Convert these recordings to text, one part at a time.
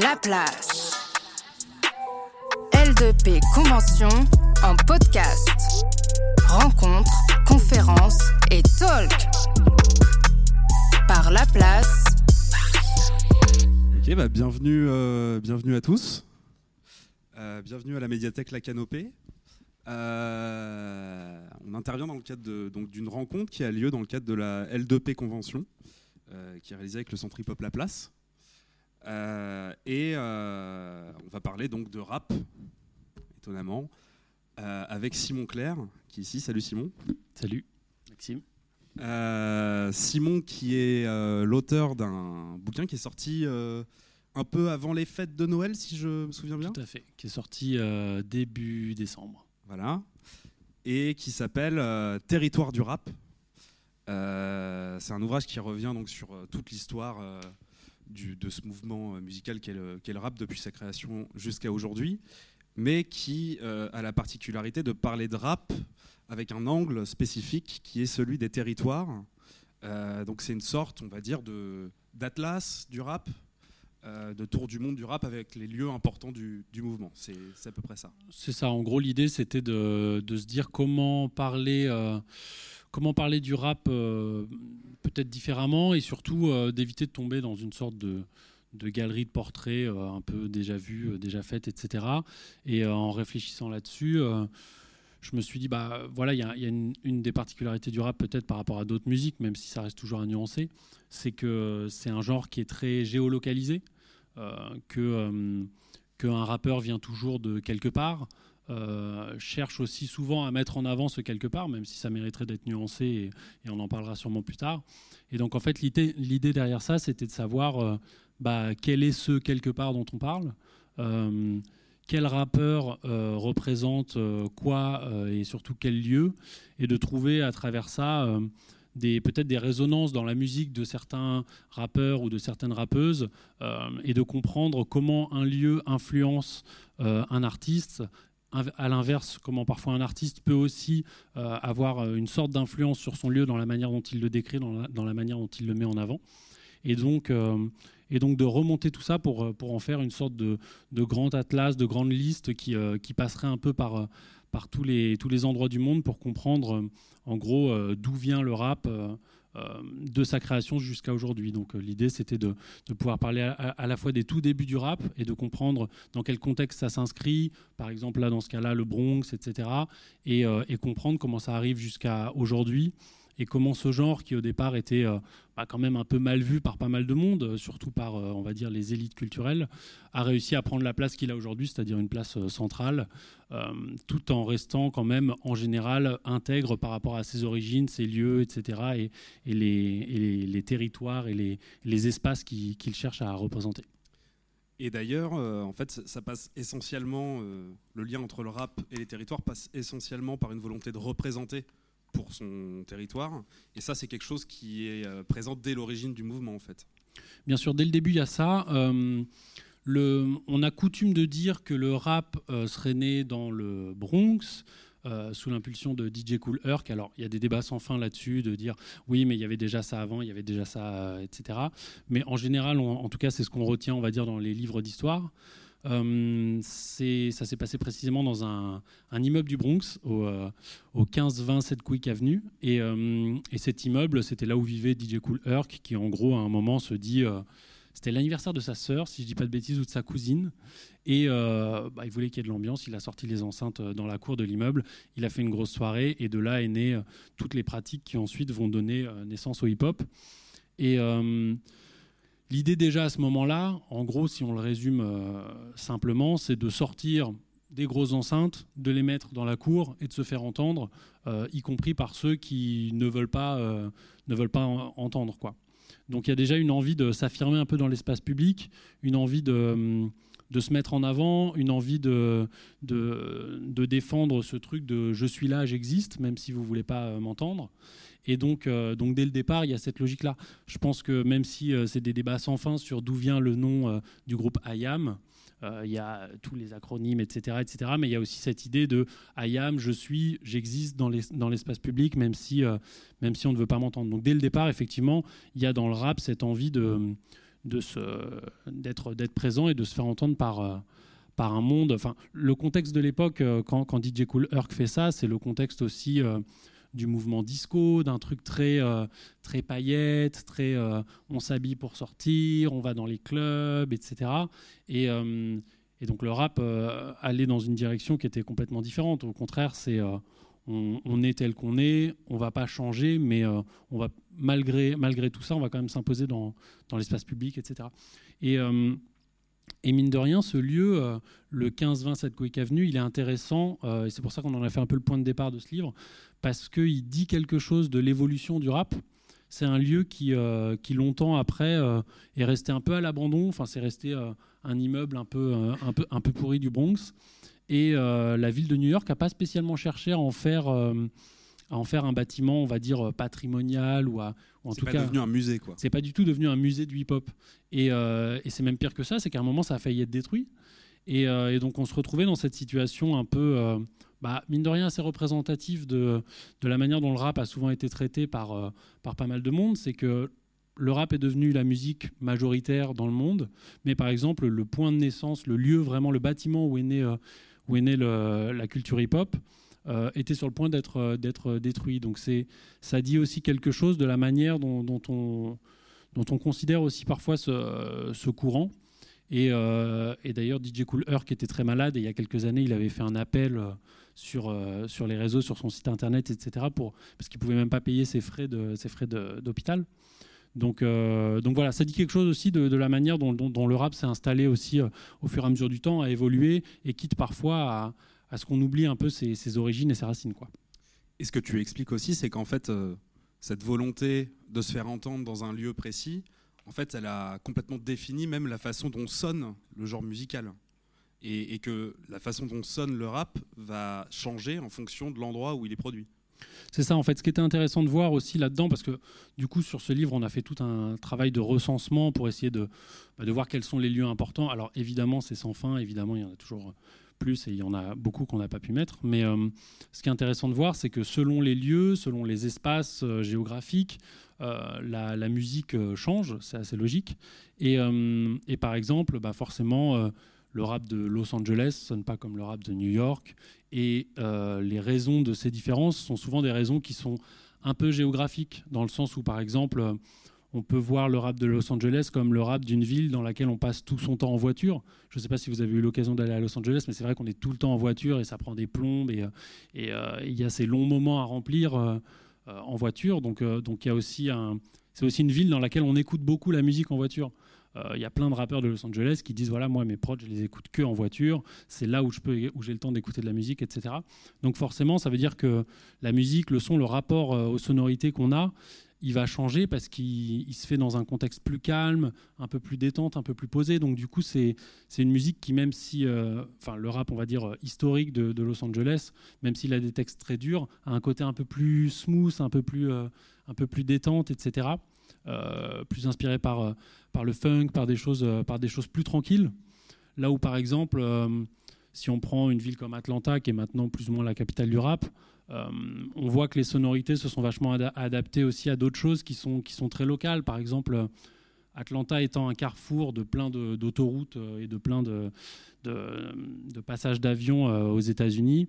La place. L2P Convention en podcast. Rencontres, conférences et talk. Par La Place. Ok, bah bienvenue, euh, à tous. Euh, bienvenue à la médiathèque La Canopée. Euh, on intervient dans le cadre d'une rencontre qui a lieu dans le cadre de la L2P Convention, qui est réalisée avec le Centre Hip Hop La Place. Euh, et euh, on va parler donc de rap, étonnamment, euh, avec Simon Claire, qui est ici. Salut Simon. Salut, Maxime. Euh, Simon, qui est euh, l'auteur d'un bouquin qui est sorti euh, un peu avant les fêtes de Noël, si je me souviens bien. Tout à fait. Qui est sorti euh, début décembre. Voilà. Et qui s'appelle euh, Territoire du rap. Euh, c'est un ouvrage qui revient donc sur euh, toute l'histoire euh, de ce mouvement euh, musical qu'est le, rap depuis sa création jusqu'à aujourd'hui, mais qui euh, a la particularité de parler de rap avec un angle spécifique qui est celui des territoires. Euh, donc c'est une sorte, on va dire, d'atlas du rap, de tour du monde du rap avec les lieux importants du, mouvement. C'est à peu près ça. C'est ça. En gros, l'idée, c'était de, de se dire comment parler, comment parler du rap peut-être différemment et surtout euh, d'éviter de tomber dans une sorte de, de galerie de portraits euh, un peu déjà vues, euh, déjà faites, etc. Et euh, en réfléchissant là-dessus, je me suis dit, bah voilà, il y a, une, des particularités du rap peut-être par rapport à d'autres musiques, même si ça reste toujours à nuancer, c'est que c'est un genre qui est très géolocalisé, qu'un rappeur vient toujours de quelque part, euh, cherche aussi souvent à mettre en avant ce quelque part, même si ça mériterait d'être nuancé et, on en parlera sûrement plus tard. Et donc en fait l'idée derrière ça, c'était de savoir euh, bah, quel est ce quelque part dont on parle. euh, quel rappeur représente quoi et surtout quel lieu, et de trouver à travers ça peut-être des résonances dans la musique de certains rappeurs ou de certaines rappeuses, et de comprendre comment un lieu influence un artiste. À l'inverse, comment parfois un artiste peut aussi euh, avoir euh, une sorte d'influence sur son lieu dans la manière dont il le décrit, dans la, manière dont il le met en avant. Et donc, euh, et donc de remonter tout ça pour, en faire une sorte de, grand atlas, de grande liste qui, passerait un peu par, tous, les, tous les endroits du monde pour comprendre en gros d'où vient le rap de sa création jusqu'à aujourd'hui. Donc euh, l'idée c'était de, pouvoir parler à, la fois des tout débuts du rap et de comprendre dans quel contexte ça s'inscrit, par exemple là dans ce cas-là le Bronx, etc. Et, euh, et comprendre comment ça arrive jusqu'à aujourd'hui et comment ce genre qui au départ était euh, bah, quand même un peu mal vu par pas mal de monde, euh, surtout par euh, on va dire les élites culturelles, a réussi à prendre la place qu'il a aujourd'hui, c'est-à-dire une place centrale, tout en restant quand même en général intègre par rapport à ses origines, ses lieux, etc. et, les, territoires et les, espaces qui- qu'il cherche à représenter. Et d'ailleurs, en fait, ça, passe essentiellement, le lien entre le rap et les territoires passe essentiellement par une volonté de représenter pour son territoire. Et ça, c'est quelque chose qui est euh, présent dès l'origine du mouvement, en fait. Bien sûr, dès le début, il y a ça. Euh, on a coutume de dire que le rap euh, serait né dans le Bronx. sous l'impulsion de DJ Cool Herc. Alors, il y a des débats sans fin là-dessus, de dire oui, mais il y avait déjà ça avant, il y avait déjà ça, etc. Mais en général, en tout cas, c'est ce qu'on retient, on va dire, dans les livres d'histoire. Euh, ça s'est passé précisément dans un, immeuble du Bronx, au, euh, au 15-20 Sedgwick Avenue. Et, euh, et cet immeuble, c'était là où vivait DJ Cool Herc, qui en gros, à un moment, se dit. euh, c'était l'anniversaire de sa sœur, si je dis pas de bêtises, ou de sa cousine. Et euh, bah, il voulait qu'il y ait de l'ambiance. Il a sorti les enceintes dans la cour de l'immeuble. Il a fait une grosse soirée. Et de là est né euh, toutes les pratiques qui ensuite vont donner naissance au hip-hop. Et l'idée déjà à ce moment-là, en gros, si on le résume euh, simplement, c'est de sortir des grosses enceintes, de les mettre dans la cour et de se faire entendre, euh, y compris par ceux qui ne veulent pas, euh, ne veulent pas en- entendre. Quoi. Donc il y a déjà une envie de s'affirmer un peu dans l'espace public, une envie de, hum, de se mettre en avant, une envie de, de, défendre ce truc de je suis là, j'existe, même si vous voulez pas euh, m'entendre. Et donc, euh, donc dès le départ, il y a cette logique-là. Je pense que même si euh, c'est des débats sans fin sur d'où vient le nom du groupe IAM, il y a tous les acronymes, etc., etc. Mais il y a aussi cette idée de IAM, je suis, j'existe dans les- dans l'espace public, même si, même si on ne veut pas m'entendre. Donc dès le départ, effectivement, il y a dans le rap cette envie de, d'être, présent et de se faire entendre par, par un monde. Enfin, le contexte de l'époque, quand, quand DJ Cool Herc fait ça, c'est le contexte aussi du mouvement disco, d'un truc très, très paillette, très on s'habille pour sortir, on va dans les clubs, etc. Et, et donc le rap allait dans une direction qui était complètement différente. Au contraire, c'est on, est tel qu'on est, on va pas changer, mais euh, on va malgré, malgré tout ça, on va quand même s'imposer dans, l'espace public, etc. Euh, et, mine de rien, ce lieu, euh, le 15-20 Sedgwick Avenue, il est intéressant, et c'est pour ça qu'on en a fait un peu le point de départ de ce livre, parce qu'il dit quelque chose de l'évolution du rap. C'est un lieu qui, qui longtemps après est resté un peu à l'abandon. Enfin, c'est resté un immeuble un peu, un, peu, un peu pourri du Bronx. Et euh, la ville de New York n'a pas spécialement cherché à en faire euh, à en faire un bâtiment, on va dire patrimonial ou, à, en tout cas. C'est pas devenu un musée, quoi. C'est pas du tout devenu un musée du hip-hop. Et, euh, et c'est même pire que ça, c'est qu'à un moment ça a failli être détruit. Et, et, donc on se retrouvait dans cette situation un peu, bah, mine de rien, assez représentative de, de, la manière dont le rap a souvent été traité par, par pas mal de monde. C'est que le rap est devenu la musique majoritaire dans le monde, mais par exemple le point de naissance, le lieu vraiment, le bâtiment où est né où est née la culture hip-hop, euh, était sur le point d'être euh, d'être détruit. Donc ça dit aussi quelque chose de la manière dont, on considère aussi parfois ce, courant. Et, euh, d'ailleurs, DJ Cool Herc était très malade et il y a quelques années, il avait fait un appel sur, sur les réseaux, sur son site internet, etc., pour, parce qu'il ne pouvait même pas payer ses frais d'hôpital. Donc, euh, donc voilà, ça dit quelque chose aussi de, la manière dont, le rap s'est installé aussi euh, au fur et à mesure du temps, a évolué et quitte parfois à, ce qu'on oublie un peu ses, origines et ses racines. Quoi. Et ce que tu expliques aussi, c'est qu'en fait, euh, cette volonté de se faire entendre dans un lieu précis, en fait, elle a complètement défini même la façon dont sonne le genre musical. et que la façon dont sonne le rap va changer en fonction de l'endroit où il est produit. C'est ça, en fait, ce qui était intéressant de voir aussi là-dedans, parce que du coup, sur ce livre, on a fait tout un travail de recensement pour essayer de, bah, de voir quels sont les lieux importants. Alors, évidemment, c'est sans fin, évidemment, il y en a toujours plus et il y en a beaucoup qu'on n'a pas pu mettre. Mais euh, ce qui est intéressant de voir, c'est que selon les lieux, selon les espaces euh, géographiques, euh, la, musique change, c'est assez logique. Et, et par exemple, bah forcément, le rap de Los Angeles sonne pas comme le rap de New York. Et euh, les raisons de ces différences sont souvent des raisons qui sont un peu géographiques, dans le sens où, par exemple, on peut voir le rap de Los Angeles comme le rap d'une ville dans laquelle on passe tout son temps en voiture. Je ne sais pas si vous avez eu l'occasion d'aller à Los Angeles, mais c'est vrai qu'on est tout le temps en voiture et ça prend des plombes et euh, il y a ces longs moments à remplir euh, en voiture. Donc, c'est aussi une ville dans laquelle on écoute beaucoup la musique en voiture. Euh, il y a plein de rappeurs de Los Angeles qui disent voilà, moi, mes prods, je les écoute que en voiture. C'est là où, je peux, où j'ai le temps d'écouter de la musique, etc. Donc, forcément, ça veut dire que la musique, le son, le rapport euh, aux sonorités qu'on a, il va changer parce qu'il se fait dans un contexte plus calme, un peu plus détente, un peu plus posé. Donc du coup, c'est une musique qui, même si, euh, enfin le rap, on va dire, historique de, Los Angeles, même s'il a des textes très durs, a un côté un peu plus smooth, un peu plus, un peu plus détente, etc. Euh, plus inspiré par, euh, par le funk, par des, choses, euh, par des choses plus tranquilles. Là où, par exemple, si on prend une ville comme Atlanta, qui est maintenant plus ou moins la capitale du rap, on voit que les sonorités se sont vachement adaptées aussi à d'autres choses qui sont, qui sont très locales. Par exemple, Atlanta étant un carrefour de plein d'autoroutes et de plein de, de, passages d'avions aux États-Unis,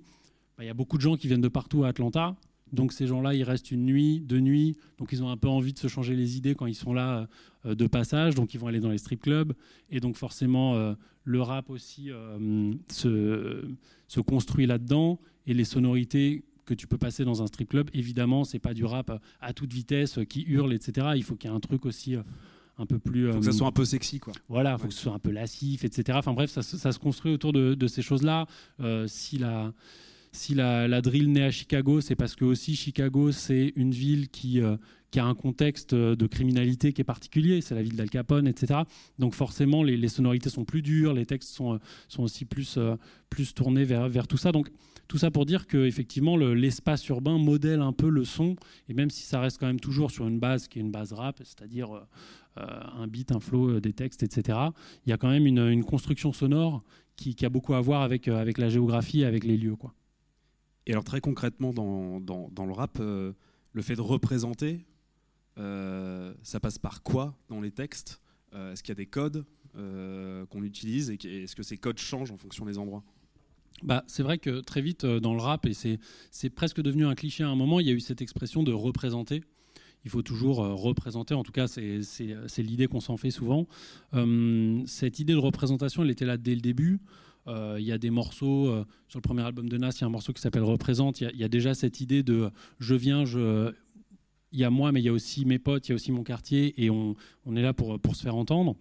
bah, il y a beaucoup de gens qui viennent de partout à Atlanta. Donc ces gens-là, ils restent une nuit, deux nuits, donc ils ont un peu envie de se changer les idées quand ils sont là euh, de passage, donc ils vont aller dans les strip clubs, et donc forcément euh, le rap aussi euh, se, se, construit là-dedans, et les sonorités que tu peux passer dans un strip club, évidemment, c'est pas du rap à toute vitesse qui hurle, etc. Il faut qu'il y ait un truc aussi un peu plus. Il faut que ça soit un peu sexy, quoi. Voilà, il faut que ce soit un peu lassif, etc. Enfin bref, ça, ça se construit autour de, de ces choses-là. si la si la, drill naît à Chicago, c'est parce que aussi Chicago, c'est une ville qui, euh, a un contexte euh, de criminalité qui est particulier. C'est la ville d'Al Capone, etc. Donc forcément, les, sonorités sont plus dures, les textes sont, euh, aussi plus, plus tournés vers, vers tout ça. Donc tout ça pour dire que effectivement l'espace urbain modèle un peu le son, et même si ça reste quand même toujours sur une base qui est une base rap, c'est-à-dire un beat, un flow, des textes, etc. Il y a quand même une, construction sonore qui, a beaucoup à voir avec, avec la géographie, avec les lieux, quoi. Et alors très concrètement dans, dans, le rap, euh, le fait de représenter, euh, ça passe par quoi dans les textes? Est-ce qu'il y a des codes qu'on utilise et est-ce que ces codes changent en fonction des endroits? Bah, c'est vrai que très vite dans le rap, et c'est presque devenu un cliché à un moment, il y a eu cette expression de représenter il faut toujours représenter, en tout cas c'est l'idée qu'on s'en fait souvent. cette idée de représentation, elle était là dès le début. Euh, il y a des morceaux, euh, sur le premier album de Nas, il y a un morceau qui s'appelle Représente. Il y, a déjà cette idée de je viens. Il y a moi, mais il y a aussi mes potes, il y a aussi mon quartier, et on, est là pour, pour, se faire entendre.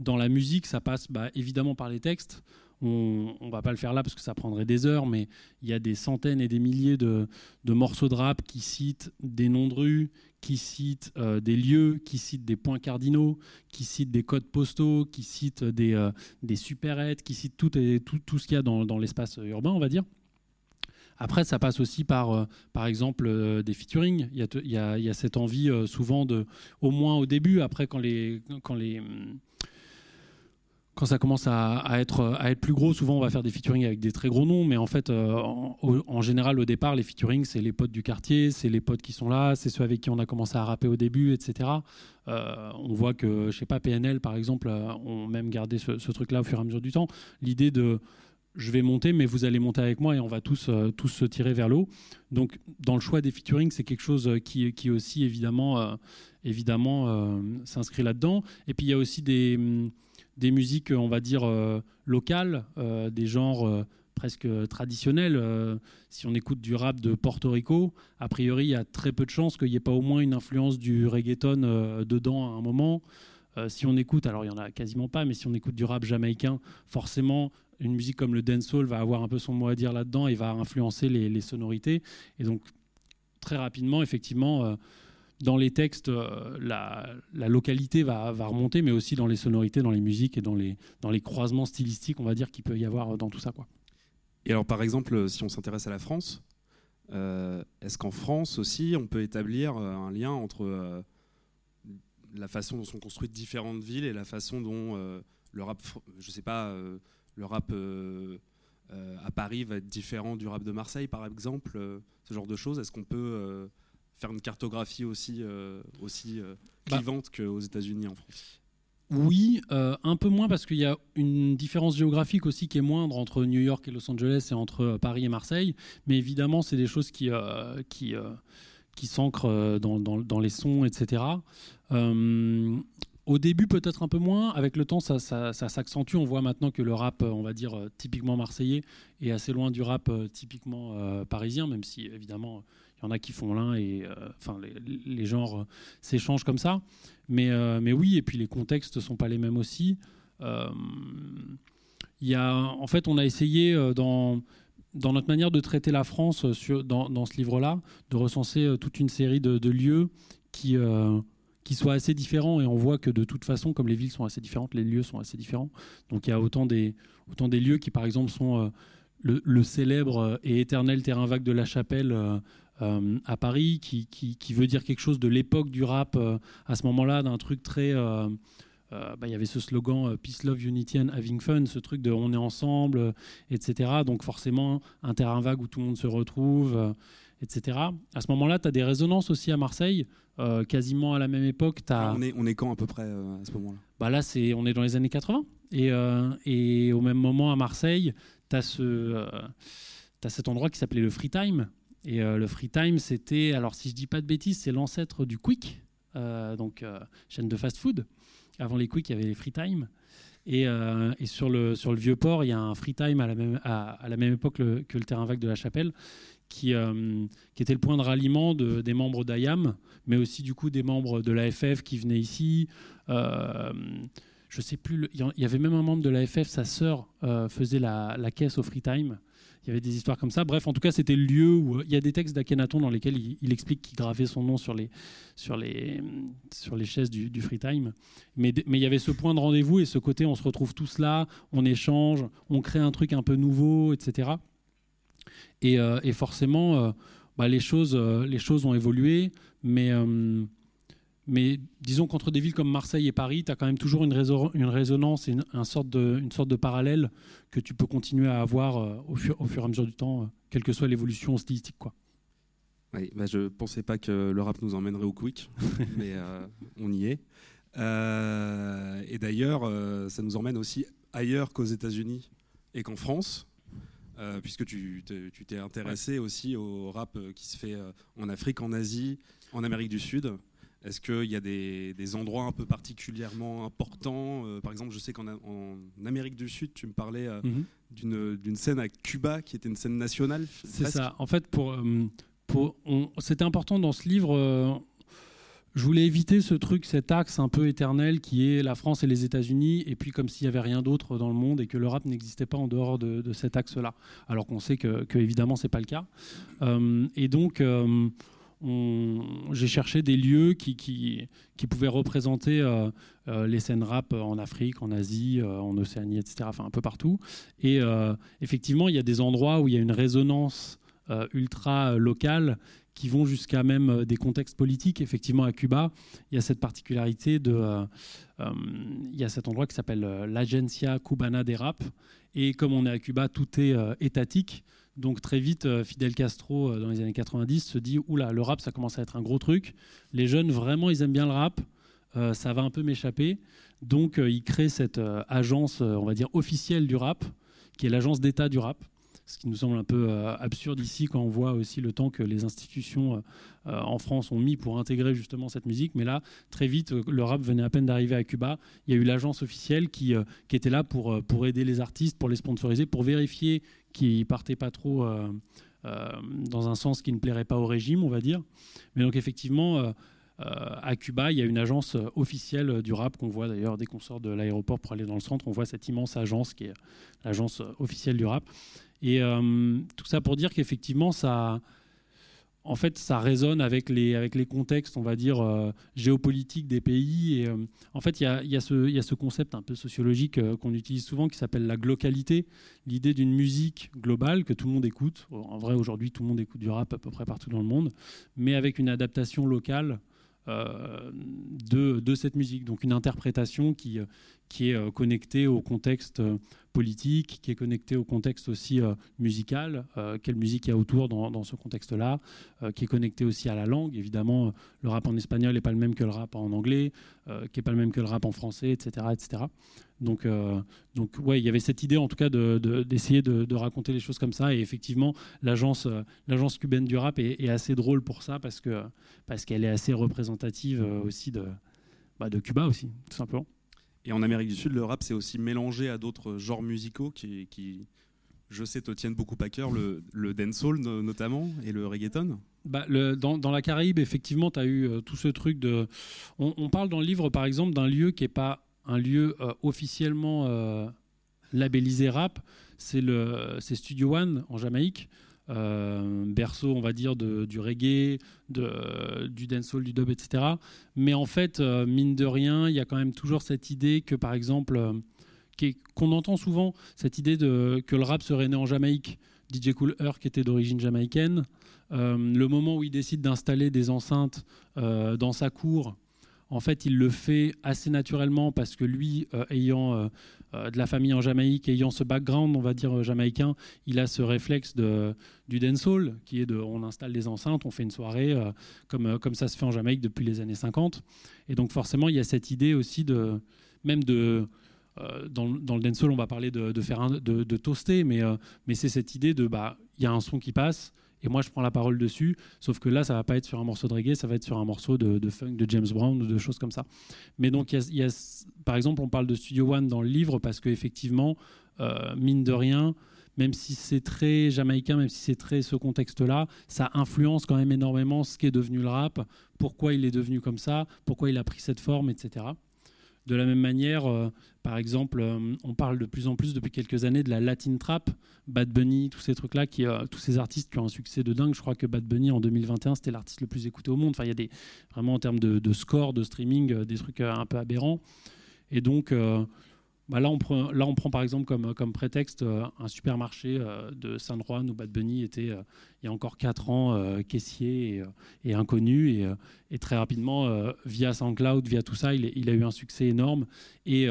Dans la musique, ça passe bah, évidemment par les textes. On ne va pas le faire là parce que ça prendrait des heures, mais il y a des centaines et des milliers de, morceaux de rap qui citent des noms de rue, qui cite euh, des lieux, qui cite des points cardinaux, qui cite des codes postaux, qui cite des, euh, des supérettes, qui cite tout, et, tout, tout ce qu'il y a dans, dans l'espace urbain, on va dire. Après, ça passe aussi par, euh, par exemple, des featuring. Il y, a, y a, cette envie souvent de, au moins au début, après quand les, quand les, quand ça commence à, être, à être plus gros, souvent on va faire des featuring avec des très gros noms, mais en fait, euh, en, général, au départ, les featuring, c'est les potes du quartier, c'est les potes qui sont là, c'est ceux avec qui on a commencé à rapper au début, etc. Euh, on voit que, je sais pas, PNL, par exemple, euh, ont même gardé ce, truc-là au fur et à mesure du temps. L'idée de je vais monter, mais vous allez monter avec moi et on va tous, tous se tirer vers l'eau. Donc, dans le choix des featuring, c'est quelque chose qui, qui aussi, évidemment, évidemment s'inscrit là-dedans. Et puis, il y a aussi des des musiques, on va dire, euh, locales, euh, des genres euh, presque traditionnels. si on écoute du rap de Porto Rico, a priori, il y a très peu de chances qu'il n'y ait pas au moins une influence du reggaeton dedans à un moment. si on écoute, alors il n'y en a quasiment pas, mais si on écoute du rap jamaïcain, forcément, une musique comme le dancehall va avoir un peu son mot à dire là-dedans et va influencer les, les, sonorités. Et donc, très rapidement, effectivement, dans les textes, euh, la, localité va, remonter, mais aussi dans les sonorités, dans les musiques et dans les, croisements stylistiques, on va dire, qu'il peut y avoir dans tout ça. Quoi. Et alors, par exemple, si on s'intéresse à la France, euh, est-ce qu'en France aussi, on peut établir euh, un lien entre la façon dont sont construites différentes villes et la façon dont le rap, je sais pas, le rap à Paris va être différent du rap de Marseille, par exemple, ce genre de choses? Est-ce qu'on peut faire une cartographie aussi, euh, aussi euh, bah. clivante qu'aux États-Unis en France oui, euh, un peu moins parce qu'il y a une différence géographique aussi qui est moindre entre New York et Los Angeles et entre Paris et Marseille. Mais évidemment, c'est des choses qui, qui, qui s'ancrent dans, dans, dans, les sons, etc. Au début, peut-être un peu moins. Avec le temps, ça, ça, ça s'accentue. On voit maintenant que le rap, on va dire, typiquement marseillais, est assez loin du rap typiquement parisien, même si, évidemment, il y en a qui font l'un et euh, enfin les, genres euh, s'échangent comme ça. Mais, euh, mais oui, et puis les contextes sont pas les mêmes aussi. Y a, en fait, on a essayé dans dans notre manière de traiter la France sur, dans, dans, ce livre-là, de recenser toute une série de, lieux qui, qui soient assez différents. Et on voit que de toute façon, comme les villes sont assez différentes, les lieux sont assez différents. Donc il y a autant des, autant des lieux qui, par exemple, sont le, célèbre et éternel terrain vague de la Chapelle à Paris, qui, qui, veut dire quelque chose de l'époque du rap euh, à ce moment-là, d'un truc très... Euh, bah, il y avait ce slogan Peace, Love, Unity and Having Fun, ce truc de on est ensemble, etc. Donc forcément, un terrain vague où tout le monde se retrouve, etc. À ce moment-là, tu as des résonances aussi à Marseille, quasiment à la même époque. As... On, est, on est quand à peu près à ce moment-là? Bah Là, c'est, on est dans les années 80. Et, et au même moment à Marseille, tu as, ce, as cet endroit qui s'appelait le Free Time, et euh, le free time, c'était, alors si je dis pas de bêtises, c'est l'ancêtre du quick, euh, donc euh, chaîne de fast-food. Avant les quick, il y avait les free time. Et, sur, le, sur le vieux port, il y a un free time à la même, à, la même époque que le terrain vague de la Chapelle, qui, qui était le point de ralliement de, des membres d'IAM, mais aussi du coup des membres de l'AFF qui venaient ici. je sais plus, il y avait même un membre de l'AFF, sa sœur faisait la, la, caisse au free time il y avait des histoires comme ça. Bref, en tout cas, c'était le lieu où euh, il y a des textes d'Akhenaton dans lesquels il, explique qu'il gravait son nom sur les, sur les, sur les chaises du, free time. Mais, mais il y avait ce point de rendez-vous et ce côté, on se retrouve tous là, on échange, on crée un truc un peu nouveau, etc. Et, euh, et forcément, euh, bah, les, choses, les choses ont évolué, mais mais disons qu'entre des villes comme Marseille et Paris, tu as quand même toujours une, résonance et une, sorte de, une, sorte de, parallèle que tu peux continuer à avoir euh, au, fur, au, fur, et à mesure du temps, euh, quelle que soit l'évolution stylistique. Quoi. Oui, bah je ne pensais pas que le rap nous emmènerait au quick, mais euh, on y est. Euh, et d'ailleurs, euh, ça nous emmène aussi ailleurs qu'aux États-Unis et qu'en France, puisque tu t'es intéressé aussi au rap qui se fait en Afrique, en Asie, en Amérique du Sud. Est-ce qu'il y a des, des endroits un peu particulièrement importants Euh, Par exemple, je sais qu'en en Amérique du Sud, tu me parlais euh, Mhm. d'une d'une scène à Cuba qui était une scène nationale. C'est ça. En fait, pour, euh, pour, c'était important dans ce livre. euh, je voulais éviter ce truc, cet axe un peu éternel qui est la France et les États-Unis, et puis comme s'il n'y avait rien d'autre dans le monde et que le rap n'existait pas en dehors de, de cet axe-là. Alors qu'on sait que, que évidemment, c'est pas le cas. Et donc, on- j'ai cherché des lieux qui, pouvaient représenter euh, euh, les scènes rap en Afrique, en Asie, euh, en Océanie, etc. Enfin, un peu partout. Et effectivement, il y a des endroits où il y a une résonance ultra locale qui vont jusqu'à même des contextes politiques. Effectivement, à Cuba, il y a cette particularité de. il y a cet endroit qui s'appelle l'Agencia Cubana des Rap. Et comme on est à Cuba, tout est étatique. Donc très vite, euh, Fidel Castro, euh, dans les années 90, se dit Oula, le rap, ça commence à être un gros truc. Les jeunes, vraiment, ils aiment bien le rap. Euh, ça va un peu m'échapper. Donc il crée cette agence, on va dire, officielle du rap, qui est l'agence d'État du rap ce qui nous semble un peu euh, absurde ici quand on voit aussi le temps que les institutions euh, en France ont mis pour intégrer justement cette musique. Mais là, très vite, euh, le rap venait à peine d'arriver à Cuba. Il y a eu l'agence officielle qui, était là pour, aider les artistes, pour les sponsoriser, pour vérifier qu'ils partaient pas trop dans un sens qui ne plairait pas au régime, on va dire. Mais donc effectivement, à Cuba, il y a une agence officielle du rap qu'on voit d'ailleurs dès qu'on sort de l'aéroport pour aller dans le centre. On voit cette immense agence qui est l'agence officielle du rap. Et euh, tout ça pour dire qu'effectivement, ça, en fait, ça résonne avec les, avec les contextes, on va dire, euh, géopolitiques des pays. Et, euh, en fait, il y a, y, a y a ce concept un peu sociologique qu'on utilise souvent qui s'appelle la glocalité, l'idée d'une musique globale que tout le monde écoute. En vrai, aujourd'hui, tout le monde écoute du rap à peu près partout dans le monde, mais avec une adaptation locale de, de cette musique. Donc une interprétation qui, qui est euh, connectée au contexte euh, politique, qui est connectée au contexte aussi euh, musical, quelle musique il y a autour dans, ce contexte-là, qui est connectée aussi à la langue. Évidemment, le rap en espagnol n'est pas le même que le rap en anglais, qui n'est pas le même que le rap en français, etc. etc. Donc, euh, donc ouais, il y avait cette idée en tout cas de- de- d'essayer de, de raconter les choses comme ça. Et effectivement, l'agence cubaine du rap est, assez drôle pour ça parce que parce qu'elle est assez représentative aussi de, bah, de Cuba aussi, tout simplement. Et en Amérique du Sud, le rap s'est aussi mélangé à d'autres genres musicaux qui, je sais, te tiennent beaucoup à cœur, le, dancehall no- notamment et le reggaeton. Bah, dans, la Caraïbe, effectivement, tu as eu euh, tout ce truc de. On, parle dans le livre, par exemple, d'un lieu qui n'est pas un lieu euh, officiellement euh, labellisé rap. C'est Studio One en Jamaïque. Euh, berceau, on va dire, de, du reggae, de, du dancehall, du dub, etc. Mais en fait, euh, mine de rien, il y a quand même toujours cette idée que, par exemple, euh, qu'on entend souvent, cette idée de, que le rap serait né en Jamaïque. DJ Cool Herc était d'origine jamaïcaine. Euh, le moment où il décide d'installer des enceintes euh, dans sa cour, en fait, il le fait assez naturellement parce que lui, euh, ayant euh, euh, de la famille en Jamaïque, ayant ce background, on va dire, jamaïcain, il a ce réflexe de, du dancehall, qui est de on installe des enceintes, on fait une soirée, comme, comme ça se fait en Jamaïque depuis les années 50. Et donc, forcément, il y a cette idée aussi de, même de. dans, dans le dancehall, on va parler de, de faire un- de, de toaster, mais, mais c'est cette idée de bah il y a un son qui passe et moi je prends la parole dessus. Sauf que là, ça va pas être sur un morceau de reggae, ça va être sur un morceau de, funk de James Brown ou de choses comme ça. Mais donc, y a- par exemple, on parle de Studio One dans le livre parce qu'effectivement, euh, mine de rien, même si c'est très jamaïcain, même si c'est très ce contexte-là, ça influence quand même énormément ce qu'est devenu le rap, pourquoi il est devenu comme ça, pourquoi il a pris cette forme, etc. De la même manière, euh, par exemple, euh, on parle de plus en plus depuis quelques années de la Latin Trap, Bad Bunny, tous ces trucs-là, euh, tous ces artistes qui ont un succès de dingue. Je crois que Bad Bunny en 2021, c'était l'artiste le plus écouté au monde. Il y a des, vraiment en termes de, de score, de streaming, des trucs un peu aberrants. Et donc, bah là, on prend, par exemple comme, prétexte euh, un supermarché euh, de San Juan où Bad Bunny était, euh, il y a encore 4 ans, caissier et, inconnu. Et, très rapidement, via SoundCloud, via tout ça, il, a eu un succès énorme. Et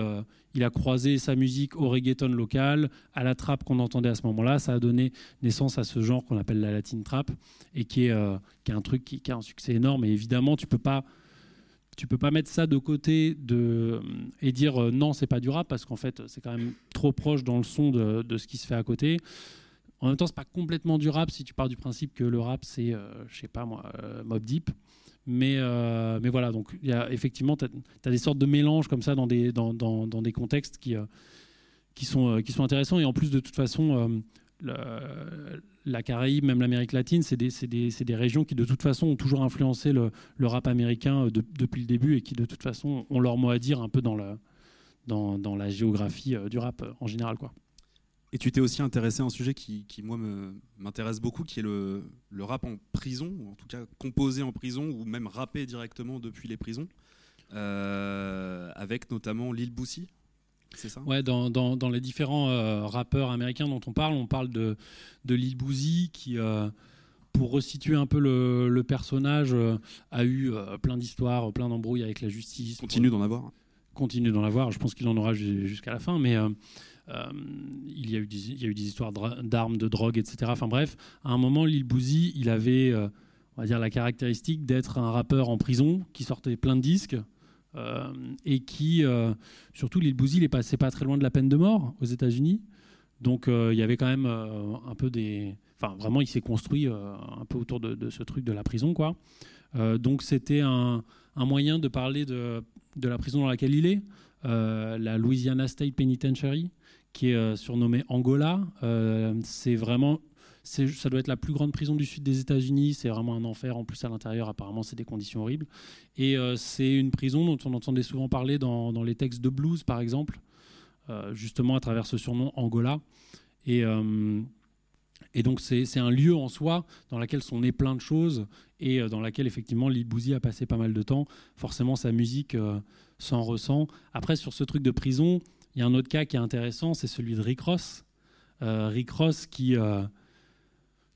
il a croisé sa musique au reggaeton local, à la trap qu'on entendait à ce moment-là. Ça a donné naissance à ce genre qu'on appelle la Latin Trap et qui est, qui est un truc qui, qui a un succès énorme. Et évidemment, tu peux pas tu peux pas mettre ça de côté de, et dire euh, non, c'est pas du rap parce qu'en fait, c'est quand même trop proche dans le son de, de, ce qui se fait à côté. En même temps, c'est pas complètement du rap si tu pars du principe que le rap, c'est, euh, je sais pas moi, euh, Mob Deep. Mais, euh, mais voilà, donc y a, effectivement, tu as, des sortes de mélanges comme ça dans des, dans, dans des contextes qui, qui, sont, qui sont intéressants. Et en plus, de toute façon, la Caraïbe, même l'Amérique latine, c'est des, régions qui de toute façon ont toujours influencé le, rap américain de, depuis le début et qui de toute façon ont leur mot à dire un peu dans, la géographie du rap en général. Et tu t'es aussi intéressé à un sujet qui, moi, m'intéresse beaucoup, qui est le, rap en prison, en tout cas composé en prison, ou même rappé directement depuis les prisons, euh, avec notamment Lil Boosie. C'est ça Ouais, dans, dans, dans, les différents euh, rappeurs américains dont on parle, on parle de, de Lil Boosie qui. Euh, pour resituer un peu le, le personnage, euh, a eu plein d'histoires, plein d'embrouilles avec la justice. Continue d'en avoir. Continue d'en avoir. Je pense qu'il en aura jusqu'à la fin, mais il, y a eu des, il y a eu des histoires d'armes, de drogue, etc. Enfin bref, à un moment, Lil Boozy, il avait, on va dire, la caractéristique d'être un rappeur en prison qui sortait plein de disques. Euh, et qui, surtout, Lil Boozy, il est passé pas très loin de la peine de mort aux États-Unis. Donc, il y avait quand même un peu des. Enfin, vraiment, il s'est construit un peu autour de, ce truc de la prison, quoi. donc, c'était un, moyen de parler de, la prison dans laquelle il est, la Louisiana State Penitentiary, qui est euh, surnommé Angola. Euh, c'est vraiment ça doit être la plus grande prison du sud des États-Unis. C'est vraiment un enfer. En plus, à l'intérieur, apparemment, c'est des conditions horribles. Et euh, c'est une prison dont on entendait souvent parler dans, les textes de blues, par exemple, euh, justement à travers ce surnom Angola. Et, euh, donc, c'est un lieu en soi dans lequel sont nées plein de choses et dans laquelle, effectivement, Lee Boozy a passé pas mal de temps. Forcément, sa musique s'en ressent. Après, sur ce truc de prison, il y a un autre cas qui est intéressant, c'est celui de Rick Ross. Rick Ross qui,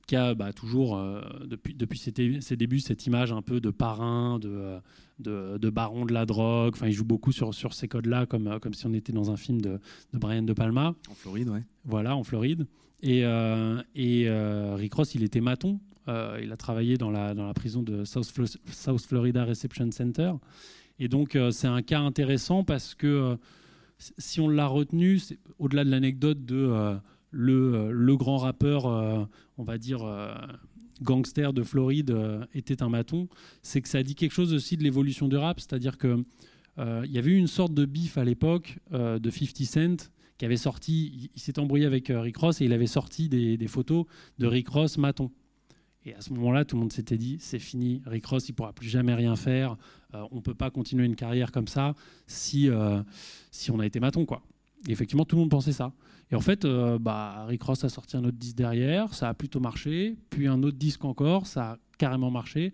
qui a bah, toujours, euh, depuis, depuis ses, ses, débuts, cette image un peu de parrain, de, de, de baron de la drogue. Enfin, il joue beaucoup sur, sur ces codes-là, comme, comme si on était dans un film de, de Brian De Palma. En Floride, ouais. Voilà, en Floride. Et, et Rick Ross, il était maton. il a travaillé dans la, dans la prison de South, South Florida Reception Center. Et donc, c'est un cas intéressant parce que si on l'a retenu, au-delà de l'anecdote de euh, le, euh, le, grand rappeur, euh, on va dire gangster de Floride, était un maton, c'est que ça dit quelque chose aussi de l'évolution du rap, c'est-à-dire que il y avait eu une sorte de bif à l'époque de 50 Cent qui avait sorti, il, s'est embrouillé avec Rick Ross et il avait sorti des, photos de Rick Ross maton. Et à ce moment-là, tout le monde s'était dit, c'est fini, Rick Ross, il pourra plus jamais rien faire. Euh, on ne peut pas continuer une carrière comme ça si, euh, si on a été maton. Quoi. Effectivement, tout le monde pensait ça. Et en fait, euh, bah, Rick Ross a sorti un autre disque derrière, ça a plutôt marché. Puis un autre disque encore, ça a carrément marché.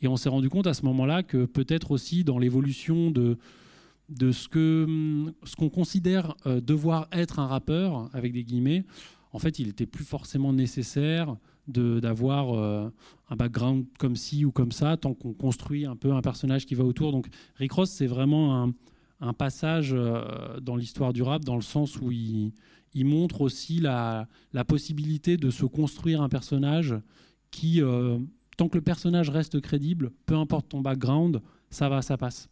Et on s'est rendu compte à ce moment-là que peut-être aussi dans l'évolution de, ce qu'on ce qu'on considère devoir être un rappeur, avec des guillemets, en fait, il n'était plus forcément nécessaire d'avoir euh, un background comme ci ou comme ça, tant qu'on construit un peu un personnage qui va autour. Donc Rick Ross, c'est vraiment un, un passage euh, dans l'histoire du rap, dans le sens où il, montre aussi la, possibilité de se construire un personnage qui, euh, tant que le personnage reste crédible, peu importe ton background, ça va, ça passe.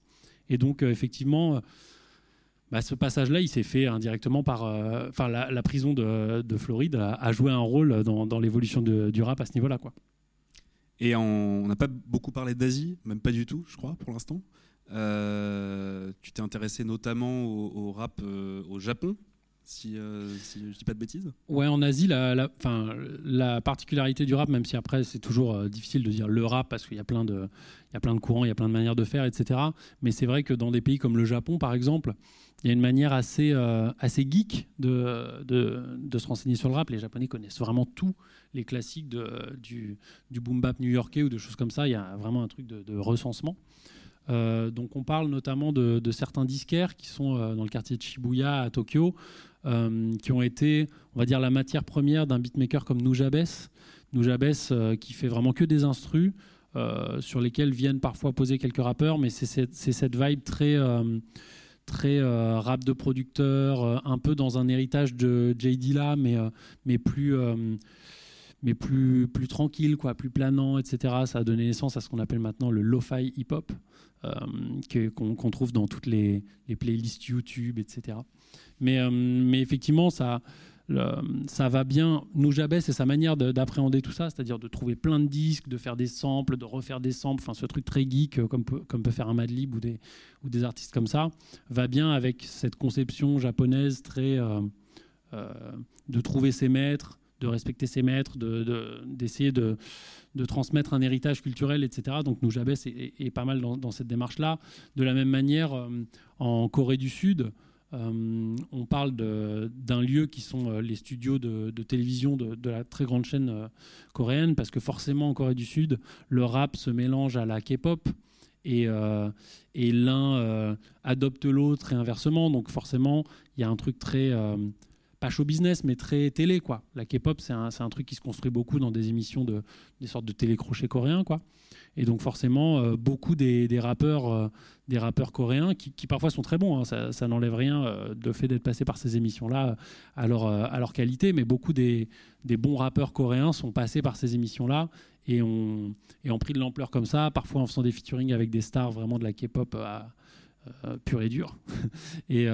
Et donc, effectivement, bah, ce passage-là, il s'est fait indirectement par. Euh, enfin, la, prison de, de Floride a, a, joué un rôle dans, dans l'évolution du rap à ce niveau-là. Quoi. Et on n'a pas beaucoup parlé d'Asie, même pas du tout, je crois, pour l'instant. Euh, tu t'es intéressé notamment au, rap euh, au Japon, si, euh, si, je dis pas de bêtises? Ouais, en Asie, la, la, la particularité du rap, même si après c'est toujours euh, difficile de dire le rap parce qu'il y a plein de, courants, il y a plein de manières de faire, etc. Mais c'est vrai que dans des pays comme le Japon, par exemple, il y a une manière assez, geek de, se renseigner sur le rap. Les Japonais connaissent vraiment tous les classiques du, boom bap new-yorkais ou de choses comme ça. Il y a vraiment un truc de recensement. Euh, donc on parle notamment de, de, certains disquaires qui sont euh, dans le quartier de Shibuya à Tokyo, euh, qui ont été, on va dire, la matière première d'un beatmaker comme Nujabes. Nujabes qui fait vraiment que des instrus, sur lesquels viennent parfois poser quelques rappeurs, mais c'est cette, vibe très, très rap de producteur, un peu dans un héritage de J. Dilla, mais, mais plus mais plus, plus tranquille, quoi, plus planant, etc. Ça a donné naissance à ce qu'on appelle maintenant le lo-fi hip-hop, euh, qu'on trouve dans toutes les, playlists YouTube, etc. Mais, euh, mais effectivement, ça, ça va bien. Nujabes, c'est sa manière d'appréhender tout ça, c'est-à-dire de trouver plein de disques, de faire des samples, de refaire des samples, enfin ce truc très geek euh, comme peut, comme peut faire un Madlib ou des, ou des artistes comme ça, va bien avec cette conception japonaise très de trouver ses maîtres, de respecter ses maîtres, d'essayer de, de, transmettre un héritage culturel, etc. Donc Nujabes est, est, pas mal dans, cette démarche-là. De la même manière, euh, en Corée du Sud, euh, on parle d'un lieu qui sont euh, les studios de, télévision de, la très grande chaîne coréenne, parce que forcément en Corée du Sud, le rap se mélange à la K-pop. Et, et l'un adopte l'autre et inversement. Donc forcément, il y a un truc très pas show business, mais très télé, quoi. La K-pop, c'est un, un, truc qui se construit beaucoup dans des émissions de des sortes de télécrochets coréens, quoi. Et donc forcément, euh, beaucoup des, des rappeurs, euh, des rappeurs coréens, qui, qui, parfois sont très bons, hein, ça, n'enlève rien euh, de fait d'être passé par ces émissions-là à leur, à leur qualité, mais beaucoup des, des bons rappeurs coréens sont passés par ces émissions-là et ont, et ont pris de l'ampleur comme ça, parfois en faisant des featuring avec des stars vraiment de la K-pop pure et dure. et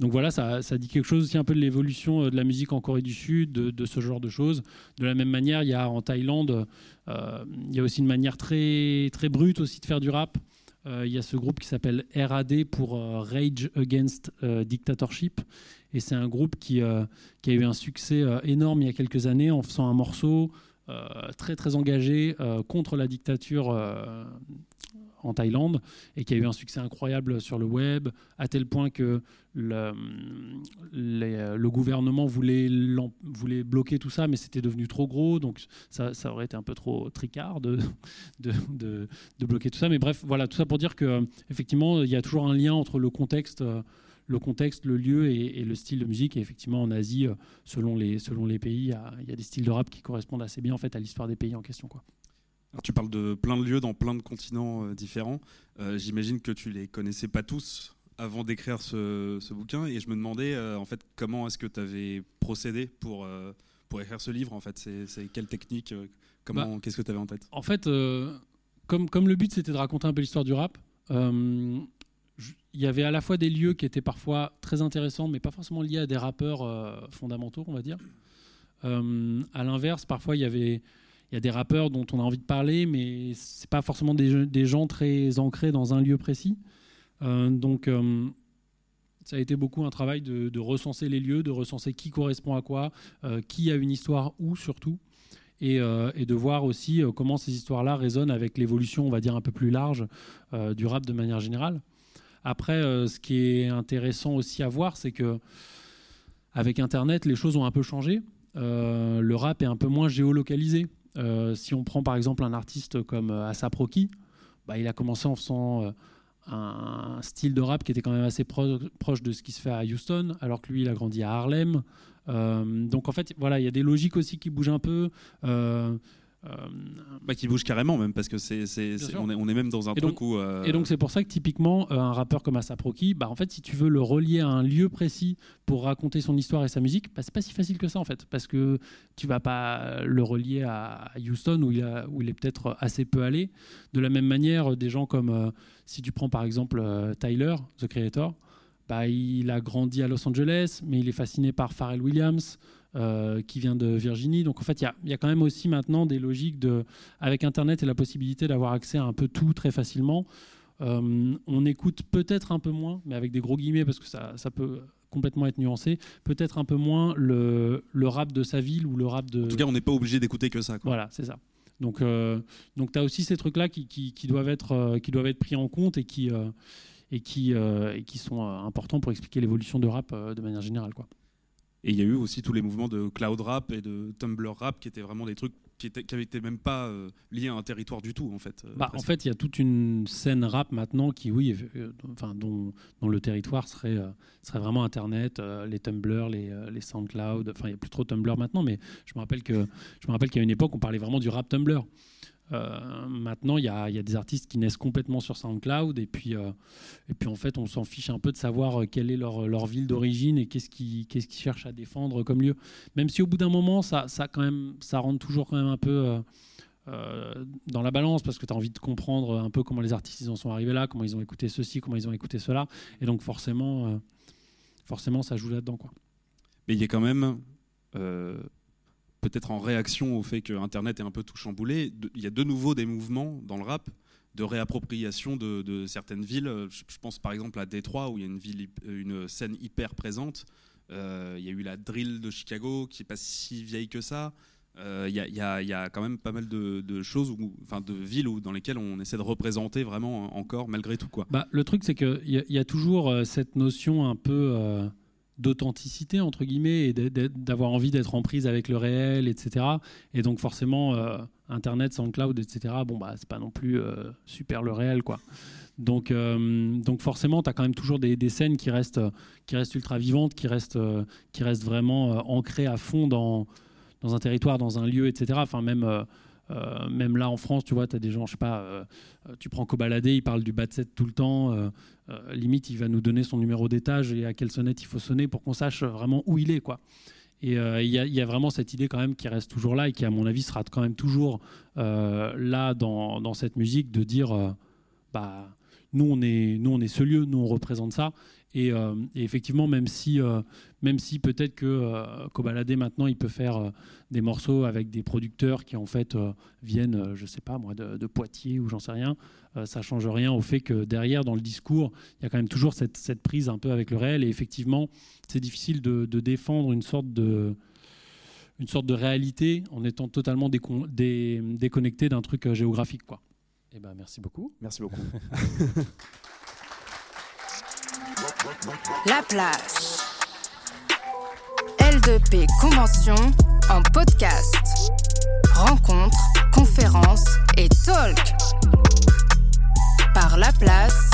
donc voilà, ça, dit quelque chose aussi un peu de l'évolution euh, de la musique en Corée du Sud, de, ce genre de choses. De la même manière, il y a en Thaïlande, euh, il y a aussi une manière très, très brute aussi de faire du rap. Euh, il y a ce groupe qui s'appelle RAD pour Rage Against Dictatorship. Et c'est un groupe qui, qui, a eu un succès énorme il y a quelques années en faisant un morceau très très engagé contre la dictature en Thaïlande et qui a eu un succès incroyable sur le web, à tel point que le, le gouvernement voulait, voulait bloquer tout ça, mais c'était devenu trop gros, donc ça, ça, aurait été un peu trop tricard de, de, de, bloquer tout ça. Mais bref, voilà, tout ça pour dire que effectivement, il y a toujours un lien entre le contexte. Le contexte, le lieu et, le style de musique. Et effectivement, en Asie, selon les, selon les pays, il y, a, il y, a, des styles de rap qui correspondent assez bien en fait, à l'histoire des pays en question. Quoi tu parles de plein de lieux dans plein de continents euh, différents. Euh, j'imagine que tu les connaissais pas tous avant d'écrire ce, bouquin et je me demandais euh, en fait comment est-ce que tu avais procédé pour, pour écrire ce livre en fait? C'est quelle technique comment bah, qu'est-ce que tu avais en tête? en fait comme, comme le but c'était de raconter un peu l'histoire du rap il y avait à la fois des lieux qui étaient parfois très intéressants mais pas forcément liés à des rappeurs fondamentaux on va dire à l'inverse parfois il y avait a des rappeurs dont on a envie de parler, mais c'est pas forcément des, gens très ancrés dans un lieu précis. Euh, donc, euh, ça a été beaucoup un travail de, recenser les lieux, de recenser qui correspond à quoi, euh, qui a une histoire où surtout, et de voir aussi comment ces histoires-là résonnent avec l'évolution, on va dire, un peu plus large du rap de manière générale. Après, ce qui est intéressant aussi à voir, c'est que avec Internet, les choses ont un peu changé. le rap est un peu moins géolocalisé. Euh, si on prend par exemple un artiste comme euh, Asap Rocky, bah, il a commencé en faisant euh, un style de rap qui était quand même assez proche de ce qui se fait à Houston, alors que lui, il a grandi à Harlem. donc en fait, voilà, il y a des logiques aussi qui bougent un peu. Euh, bah, qui bouge carrément même parce que c'est, on, est, on, est, même dans un truc où euh, et donc c'est pour ça que typiquement euh, un rappeur comme Asap Rocky bah en fait si tu veux le relier à un lieu précis pour raconter son histoire et sa musique bah, c'est pas si facile que ça en fait parce que tu vas pas le relier à Houston où il, a, où il est peut-être assez peu allé. De la même manière des gens comme si tu prends par exemple Tyler The Creator bah, il a grandi à Los Angeles mais il est fasciné par Pharrell Williams euh, qui vient de Virginie. Donc en fait, il y, y a, quand même aussi maintenant des logiques de, avec Internet et la possibilité d'avoir accès à un peu tout très facilement. Euh, on écoute peut-être un peu moins, mais avec des gros guillemets parce que ça, ça peut complètement être nuancé, peut-être un peu moins le, le, rap de sa ville ou le rap de... En tout cas, on n'est pas obligé d'écouter que ça. Quoi. Voilà, c'est ça. Donc, euh, donc tu as aussi ces trucs-là qui, qui, qui, doivent être, qui doivent être pris en compte et qui, et qui, et qui sont importants pour expliquer l'évolution de rap de manière générale. Quoi. Et il y a eu aussi tous les mouvements de cloud rap et de Tumblr rap qui étaient vraiment des trucs qui n'avaient été même pas euh, liés à un territoire du tout en fait. Euh, bah, en fait, il y a toute une scène rap maintenant qui, oui, euh, enfin, dont, dont, le territoire serait, serait vraiment Internet, les Tumblr, les, les SoundCloud. Enfin, il n'y a plus trop Tumblr maintenant, mais je me rappelle que je me rappelle qu'il y a une époque où on parlait vraiment du rap Tumblr. Euh, maintenant, il y, a, des artistes qui naissent complètement sur SoundCloud et puis, euh, et puis en fait, on s'en fiche un peu de savoir euh, quelle est leur, ville d'origine et qu'est-ce qu'ils qu'est-ce qu'ils cherchent à défendre comme lieu. Même si au bout d'un moment, ça, ça, quand même, ça rentre toujours quand même un peu dans la balance parce que tu as envie de comprendre un peu comment les artistes ils en sont arrivés là, comment ils ont écouté ceci, comment ils ont écouté cela. Et donc forcément, forcément ça joue là-dedans. Mais il y a quand même peut-être en réaction au fait que Internet est un peu tout chamboulé, il y a de nouveau des mouvements dans le rap de réappropriation de, certaines villes. Je, pense par exemple à Détroit où il y a une, une scène hyper présente. Euh, il y a eu la drill de Chicago qui n'est pas si vieille que ça. Euh, il y, a quand même pas mal de, choses, enfin de villes où, dans lesquelles on essaie de représenter vraiment encore malgré tout. Quoi. Bah, le truc c'est qu'il y, y, a toujours euh, cette notion un peu d'authenticité entre guillemets et d'avoir envie d'être en prise avec le réel etc et donc forcément euh, internet SoundCloud etc bon bah c'est pas non plus euh, super le réel quoi. Donc euh, donc forcément tu as quand même toujours des, scènes qui restent qui restent ultra vivantes qui restent qui restent vraiment ancrées à fond dans dans un territoire dans un lieu etc enfin même euh, même là en France, tu vois, tu as des gens, je sais pas, euh, euh, tu prends Cobaladé, il parle du bas set tout le temps. limite, il va nous donner son numéro d'étage et à quelle sonnette il faut sonner pour qu'on sache vraiment où il est, quoi. Et il y, y, a vraiment cette idée quand même qui reste toujours là et qui, à mon avis, sera quand même toujours là dans, dans, cette musique de dire, bah, nous on est, nous on est ce lieu, nous on représente ça. Euh, et, effectivement, même si, euh, même si peut-être que euh, maintenant, il peut faire euh, des morceaux avec des producteurs qui en fait viennent, je sais pas moi, de, Poitiers ou j'en sais rien, ça change rien au fait que derrière, dans le discours, il y a quand même toujours cette, cette prise un peu avec le réel. Et effectivement, c'est difficile de, défendre une sorte de une sorte de réalité en étant totalement déconnecté d'un truc géographique. Quoi. Eh ben, merci beaucoup. Merci beaucoup. La place. L2P Convention en podcast. Rencontres, conférences et talk. Par La Place